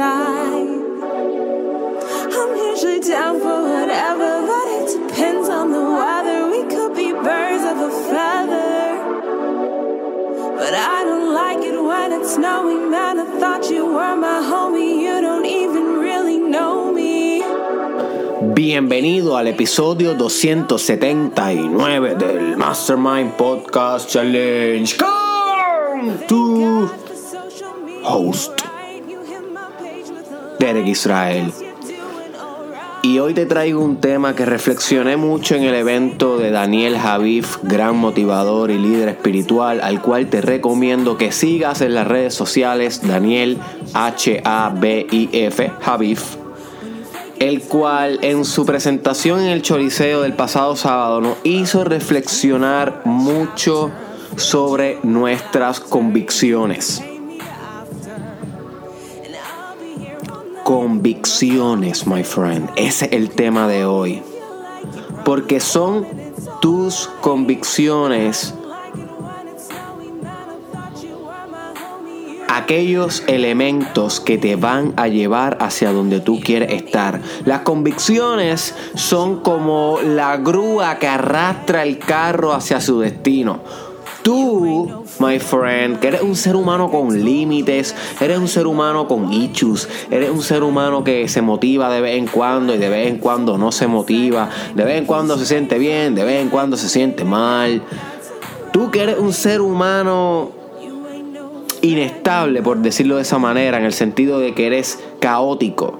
inside. I'm usually down for whatever, but it depends on the weather. We could be birds of a feather. But I don't like it when it's snowing, man. I thought you were my homie. You don't even really know me. Bienvenido al episodio 279 del Mastermind Podcast Challenge con tu host, Israel. Y hoy te traigo un tema que reflexioné mucho en el evento de Daniel Javif, gran motivador y líder espiritual, al cual te recomiendo que sigas en las redes sociales Daniel H-A-B-I-F, Javif, el cual en su presentación en el Choliseo del pasado sábado nos hizo reflexionar mucho sobre nuestras convicciones. Convicciones, my friend. Ese es el tema de hoy. Porque son tus convicciones aquellos elementos que te van a llevar hacia donde tú quieres estar. Las convicciones son como la grúa que arrastra el carro hacia su destino. Tú, my friend, que eres un ser humano con límites, eres un ser humano con issues, eres un ser humano que se motiva de vez en cuando y de vez en cuando no se motiva, de vez en cuando se siente bien, de vez en cuando se siente mal. Tú que eres un ser humano inestable, por decirlo de esa manera, en el sentido de que eres caótico.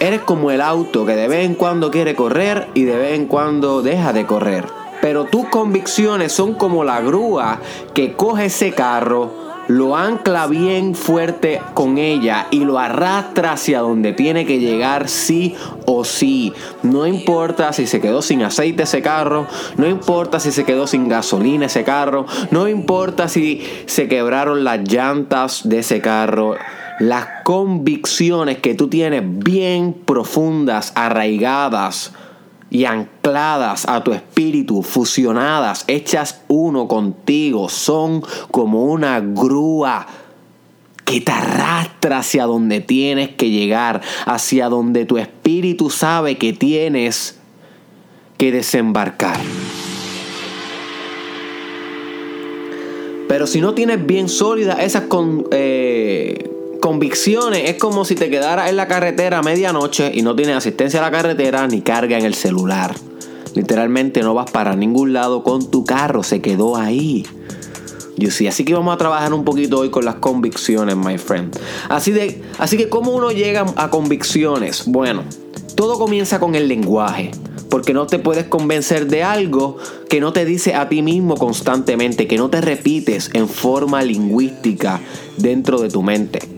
Eres como el auto que de vez en cuando quiere correr y de vez en cuando deja de correr. Pero tus convicciones son como la grúa que coge ese carro, lo ancla bien fuerte con ella y lo arrastra hacia donde tiene que llegar sí o sí. No importa si se quedó sin aceite ese carro, no importa si se quedó sin gasolina ese carro, no importa si se quebraron las llantas de ese carro. Las convicciones que tú tienes bien profundas, arraigadas, y ancladas a tu espíritu, fusionadas, hechas uno contigo, son como una grúa que te arrastra hacia donde tienes que llegar, hacia donde tu espíritu sabe que tienes que desembarcar. Pero si no tienes bien sólidas esas con, eh, convicciones es como si te quedaras en la carretera a medianoche y no tienes asistencia a la carretera ni carga en el celular. Literalmente no vas para ningún lado con tu carro, se quedó ahí. Yo sí, así que vamos a trabajar un poquito hoy con las convicciones, my friend. Así de, así que cómo uno llega a convicciones. Bueno, todo comienza con el lenguaje, porque no te puedes convencer de algo que no te dice a ti mismo constantemente, que no te repites en forma lingüística dentro de tu mente.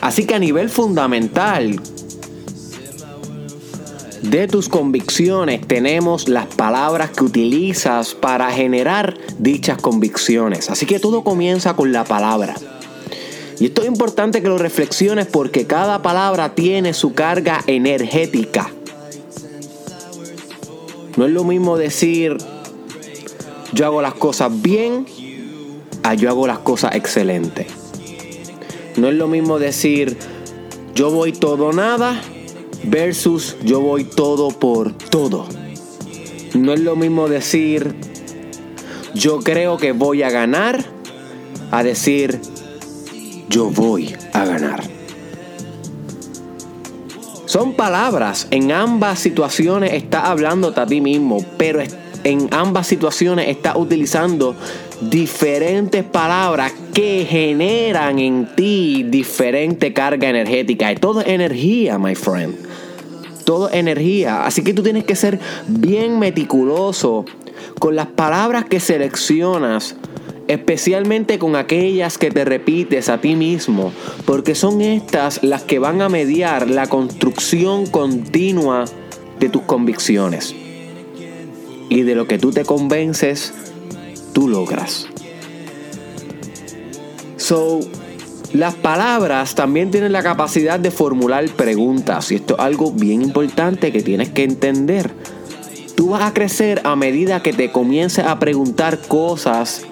Así que a nivel fundamental de tus convicciones tenemos las palabras que utilizas para generar dichas convicciones. Así que todo comienza con la palabra. Y esto es importante que lo reflexiones porque cada palabra tiene su carga energética. No es lo mismo decir yo hago las cosas bien a yo hago las cosas excelentes. No es lo mismo decir yo voy todo nada versus yo voy todo por todo. No es lo mismo decir yo creo que voy a ganar a decir yo voy a ganar. Son palabras, en ambas situaciones está hablando a ti mismo, pero en ambas situaciones está utilizando diferentes palabras que generan en ti diferente carga energética. Y todo energía, my friend. Todo es energía. Así que tú tienes que ser bien meticuloso con las palabras que seleccionas. Especialmente con aquellas que te repites a ti mismo. Porque son estas las que van a mediar la construcción continua de tus convicciones. Y de lo que tú te convences tú logras. So, las palabras también tienen la capacidad de formular preguntas y esto es algo bien importante que tienes que entender. Tú vas a crecer a medida que te comiences a preguntar cosas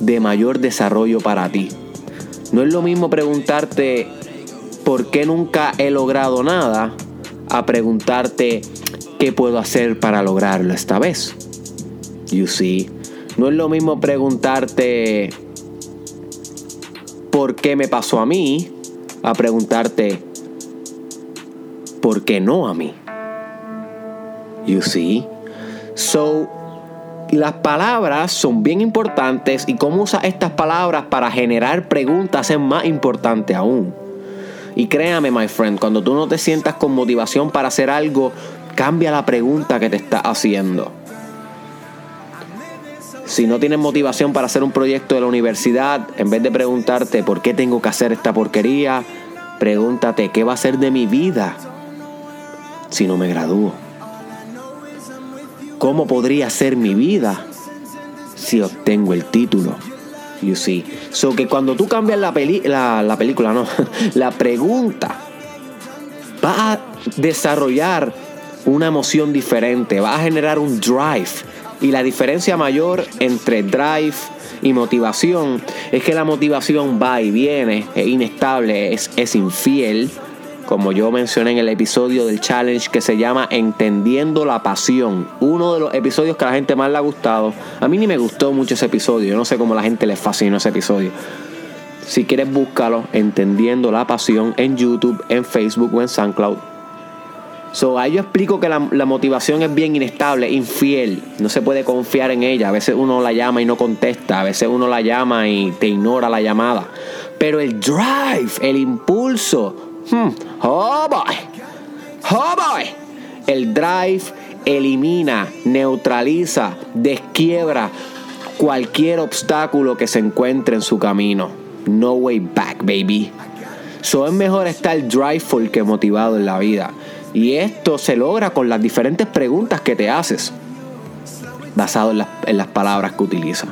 de mayor desarrollo para ti. No es lo mismo preguntarte por qué nunca he logrado nada a preguntarte qué puedo hacer para lograrlo esta vez. You see, no es lo mismo preguntarte por qué me pasó a mí a preguntarte por qué no a mí. You see? So, las palabras son bien importantes y cómo usas estas palabras para generar preguntas es más importante aún. Y créame, my friend, cuando tú no te sientas con motivación para hacer algo, cambia la pregunta que te estás haciendo. Si no tienes motivación para hacer un proyecto de la universidad, en vez de preguntarte por qué tengo que hacer esta porquería, pregúntate qué va a ser de mi vida si no me gradúo. ¿Cómo podría ser mi vida si obtengo el título? You see. So que cuando tú cambias la, la, la película, no, la pregunta, va a desarrollar una emoción diferente, va a generar un drive. Y la diferencia mayor entre drive y motivación es que la motivación va y viene, es inestable, es, es infiel como yo mencioné en el episodio del challenge que se llama Entendiendo la Pasión. Uno de los episodios que a la gente más le ha gustado. A mí ni me gustó mucho ese episodio. Yo no sé cómo la gente le fascinó ese episodio. Si quieres búscalo, Entendiendo la Pasión en YouTube, en Facebook o en SoundCloud. So, ahí yo explico que la, la, motivación es bien inestable, infiel. No se puede confiar en ella. A veces uno la llama y no contesta. A veces uno la llama y te ignora la llamada. Pero el drive, el impulso, Hmm. Oh boy. Oh boy. El drive elimina, neutraliza, desquiebra cualquier obstáculo que se encuentre en su camino. No way back, baby. So es mejor estar driveful que motivado en la vida. Y esto se logra con las diferentes preguntas que te haces, basado en las, palabras que utilizas.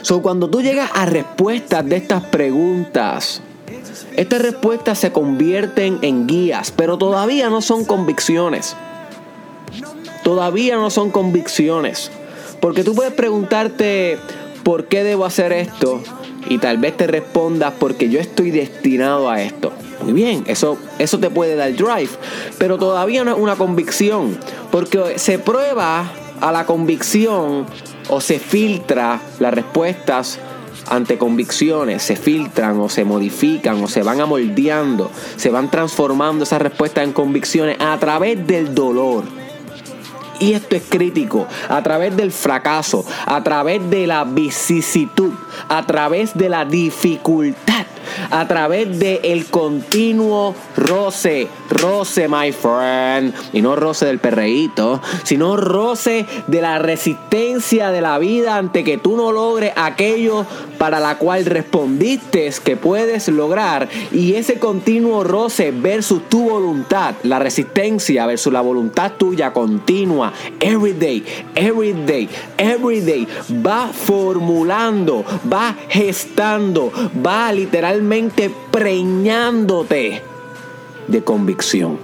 So, cuando tú llegas a respuestas de estas preguntas, estas respuestas se convierten en guías, pero todavía no son convicciones. Todavía no son convicciones. Porque tú puedes preguntarte, ¿por qué debo hacer esto? Y tal vez te respondas, porque yo estoy destinado a esto. Muy bien, eso, eso te puede dar drive, pero todavía no es una convicción, porque se prueba a la convicción o se filtra las respuestas ante convicciones se filtran o se modifican o se van amoldeando, se van transformando esas respuestas en convicciones a través del dolor. Y esto es crítico, a través del fracaso, a través de la vicisitud, a través de la dificultad a través del el continuo roce, roce, my friend, y no roce del perreíto, sino roce de la resistencia de la vida ante que tú no logres aquello para la cual respondiste que puedes lograr, y ese continuo roce versus tu voluntad, la resistencia versus la voluntad tuya continua, every day, every day, every day, va formulando, va gestando, va literalmente preñándote de convicción.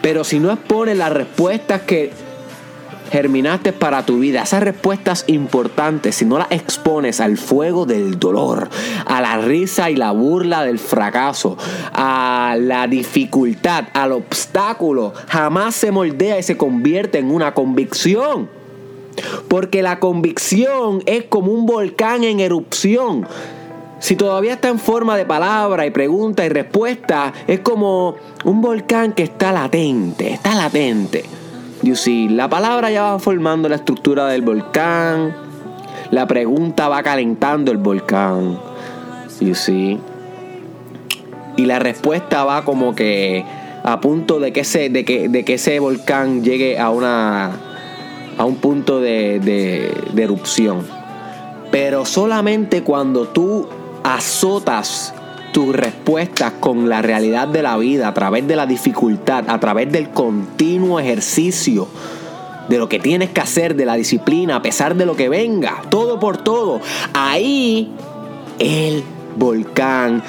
Pero si no expones las respuestas que germinaste para tu vida, esas respuestas importantes, si no las expones al fuego del dolor, a la risa y la burla del fracaso, a la dificultad, al obstáculo, jamás se moldea y se convierte en una convicción. Porque la convicción es como un volcán en erupción si todavía está en forma de palabra y pregunta y respuesta, es como un volcán que está latente, está latente. See, la palabra ya va formando la estructura del volcán, la pregunta va calentando el volcán. See. Y la respuesta va como que a punto de que ese, de que, de que ese volcán llegue a una a un punto de, de erupción. Pero solamente cuando tú azotas tus respuestas con la realidad de la vida a través de la dificultad, a través del continuo ejercicio de lo que tienes que hacer, de la disciplina, a pesar de lo que venga, todo por todo. Ahí el volcán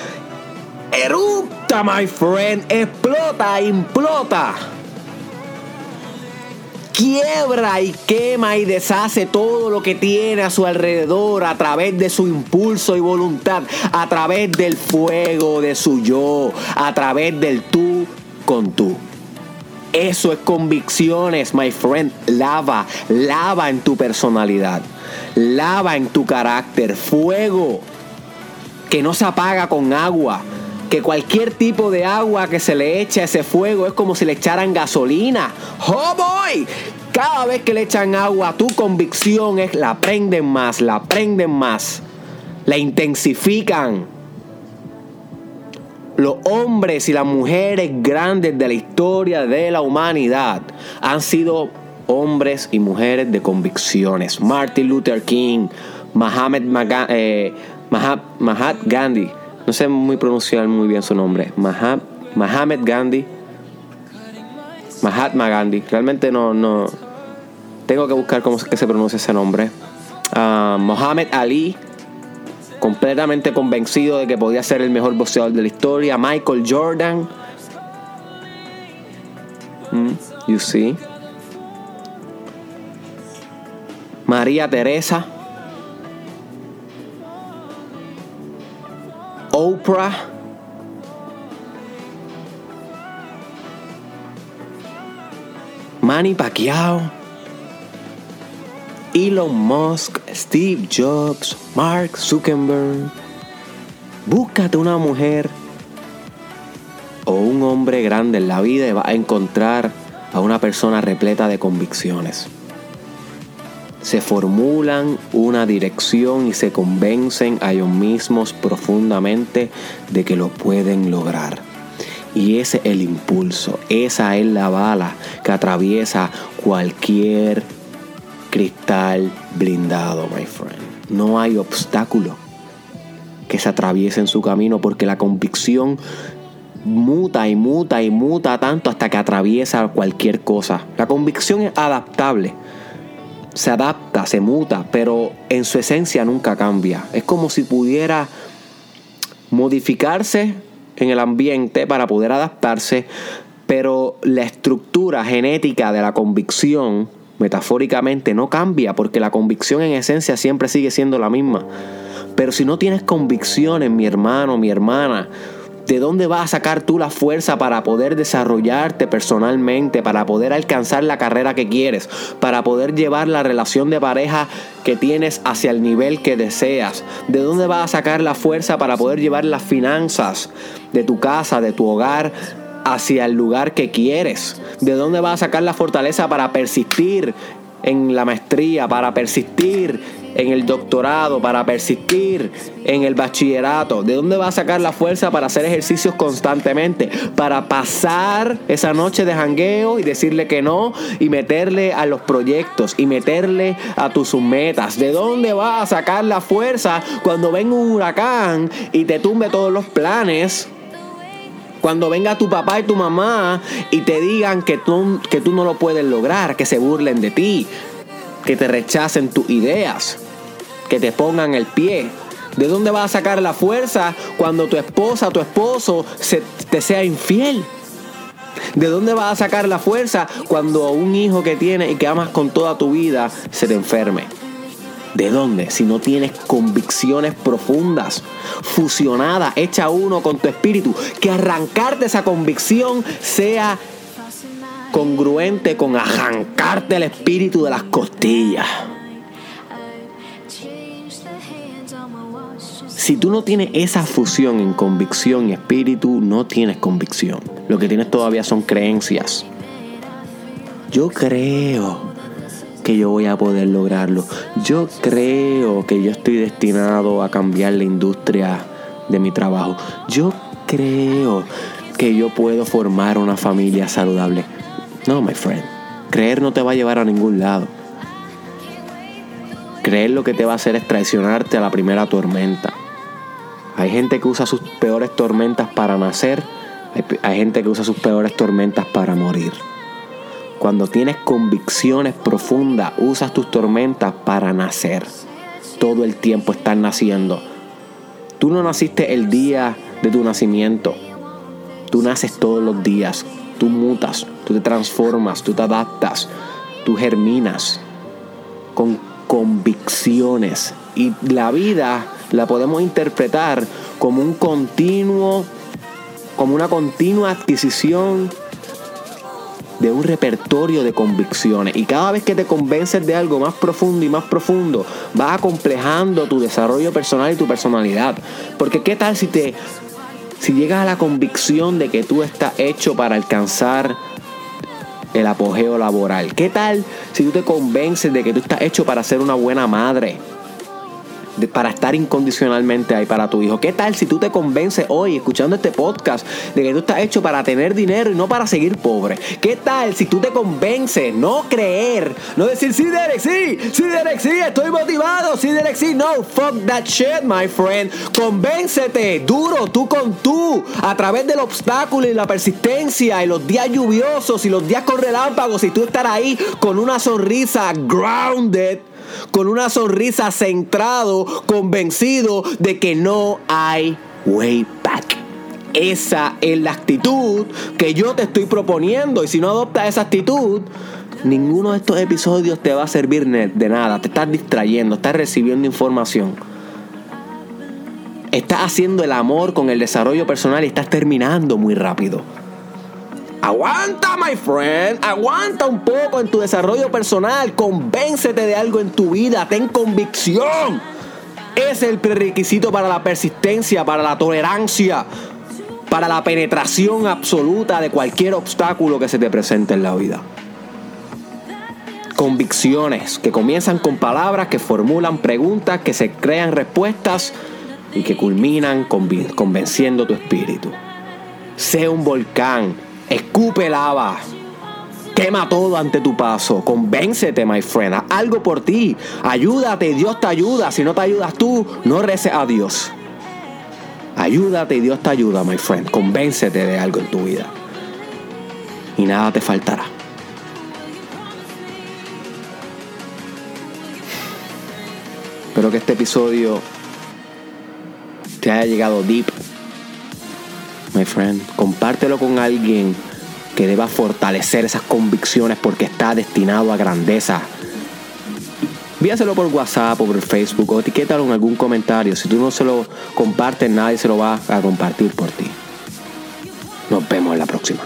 erupta, my friend, explota, implota. Quiebra y quema y deshace todo lo que tiene a su alrededor a través de su impulso y voluntad, a través del fuego de su yo, a través del tú con tú. Eso es convicciones, my friend. Lava, lava en tu personalidad, lava en tu carácter, fuego que no se apaga con agua, que cualquier tipo de agua que se le eche a ese fuego es como si le echaran gasolina. ¡Oh boy! Cada vez que le echan agua, tu convicción es la prenden más, la prenden más, la intensifican. Los hombres y las mujeres grandes de la historia de la humanidad han sido hombres y mujeres de convicciones. Martin Luther King, Mahatma, eh, Gandhi, no sé muy pronunciar muy bien su nombre. Maham, Mahatma Gandhi. Mahatma Gandhi. Realmente no, no. Tengo que buscar cómo se pronuncia ese nombre. Uh, Muhammad Ali. Completamente convencido de que podía ser el mejor boxeador de la historia. Michael Jordan. Mm, you see. María Teresa. Oprah. Manny Pacquiao. Elon Musk, Steve Jobs, Mark Zuckerberg. Búscate una mujer o un hombre grande en la vida y vas a encontrar a una persona repleta de convicciones se formulan una dirección y se convencen a ellos mismos profundamente de que lo pueden lograr. Y ese es el impulso, esa es la bala que atraviesa cualquier cristal blindado, my friend. No hay obstáculo que se atraviese en su camino porque la convicción muta y muta y muta tanto hasta que atraviesa cualquier cosa. La convicción es adaptable se adapta, se muta, pero en su esencia nunca cambia. Es como si pudiera modificarse en el ambiente para poder adaptarse, pero la estructura genética de la convicción, metafóricamente, no cambia, porque la convicción en esencia siempre sigue siendo la misma. Pero si no tienes convicciones, mi hermano, mi hermana, ¿De dónde vas a sacar tú la fuerza para poder desarrollarte personalmente, para poder alcanzar la carrera que quieres, para poder llevar la relación de pareja que tienes hacia el nivel que deseas? ¿De dónde vas a sacar la fuerza para poder llevar las finanzas de tu casa, de tu hogar, hacia el lugar que quieres? ¿De dónde vas a sacar la fortaleza para persistir en la maestría, para persistir en el doctorado, para persistir en el bachillerato? ¿De dónde va a sacar la fuerza para hacer ejercicios constantemente? Para pasar esa noche de jangueo y decirle que no y meterle a los proyectos y meterle a tus metas. ¿De dónde va a sacar la fuerza cuando venga un huracán y te tumbe todos los planes? Cuando venga tu papá y tu mamá y te digan que tú, que tú no lo puedes lograr, que se burlen de ti, que te rechacen tus ideas, que te pongan el pie. ¿De dónde vas a sacar la fuerza cuando tu esposa, tu esposo se, te sea infiel? ¿De dónde vas a sacar la fuerza cuando un hijo que tienes y que amas con toda tu vida se te enferme? ¿De dónde? Si no tienes convicciones profundas, fusionadas, hecha uno con tu espíritu, que arrancarte esa convicción sea congruente con arrancarte el espíritu de las costillas. Si tú no tienes esa fusión en convicción y espíritu, no tienes convicción. Lo que tienes todavía son creencias. Yo creo que yo voy a poder lograrlo. Yo creo que yo estoy destinado a cambiar la industria de mi trabajo. Yo creo que yo puedo formar una familia saludable. No, my friend. Creer no te va a llevar a ningún lado. Creer lo que te va a hacer es traicionarte a la primera tormenta. Hay gente que usa sus peores tormentas para nacer, hay, gente que usa sus peores tormentas para morir. Cuando tienes convicciones profundas, usas tus tormentas para nacer. Todo el tiempo estás naciendo. Tú no naciste el día de tu nacimiento. Tú naces todos los días. Tú mutas, tú te transformas, tú te adaptas. tú germinas con convicciones. Y la vida la podemos interpretar como un continuo, como una continua adquisición de un repertorio de convicciones. Y cada vez que te convences de algo más profundo y más profundo, vas acomplejando tu desarrollo personal y tu personalidad. Porque qué tal si te si llegas a la convicción de que tú estás hecho para alcanzar el apogeo laboral? ¿Qué tal si tú te convences de que tú estás hecho para ser una buena madre? Para estar incondicionalmente ahí para tu hijo. ¿Qué tal si tú te convences hoy, escuchando este podcast, de que tú estás hecho para tener dinero y no para seguir pobre? ¿Qué tal si tú te convences, no creer, no decir, sí, Derek, sí, sí, Derek, sí, estoy motivado, sí, Derek, sí, no, fuck that shit, my friend. Convéncete, duro, tú con tú, a través del obstáculo y la persistencia y los días lluviosos y los días con relámpagos y tú estar ahí con una sonrisa grounded con una sonrisa centrado, convencido de que no hay way back. Esa es la actitud que yo te estoy proponiendo y si no adoptas esa actitud, ninguno de estos episodios te va a servir de nada. Te estás distrayendo, estás recibiendo información. Estás haciendo el amor con el desarrollo personal y estás terminando muy rápido. Aguanta, my friend. Aguanta un poco en tu desarrollo personal. Convéncete de algo en tu vida. Ten convicción. Es el prerequisito para la persistencia, para la tolerancia, para la penetración absoluta de cualquier obstáculo que se te presente en la vida. Convicciones que comienzan con palabras que formulan preguntas, que se crean respuestas y que culminan convenciendo tu espíritu. Sé un volcán Escupe lava. Quema todo ante tu paso. Convéncete, my friend. Algo por ti. Ayúdate. Dios te ayuda. Si no te ayudas tú, no reces a Dios. Ayúdate y Dios te ayuda, my friend. Convéncete de algo en tu vida. Y nada te faltará. Espero que este episodio te haya llegado deep my friend. Compártelo con alguien que deba fortalecer esas convicciones porque está destinado a grandeza. Víaselo por WhatsApp o por Facebook o etiquétalo en algún comentario. Si tú no se lo compartes, nadie se lo va a compartir por ti. Nos vemos en la próxima.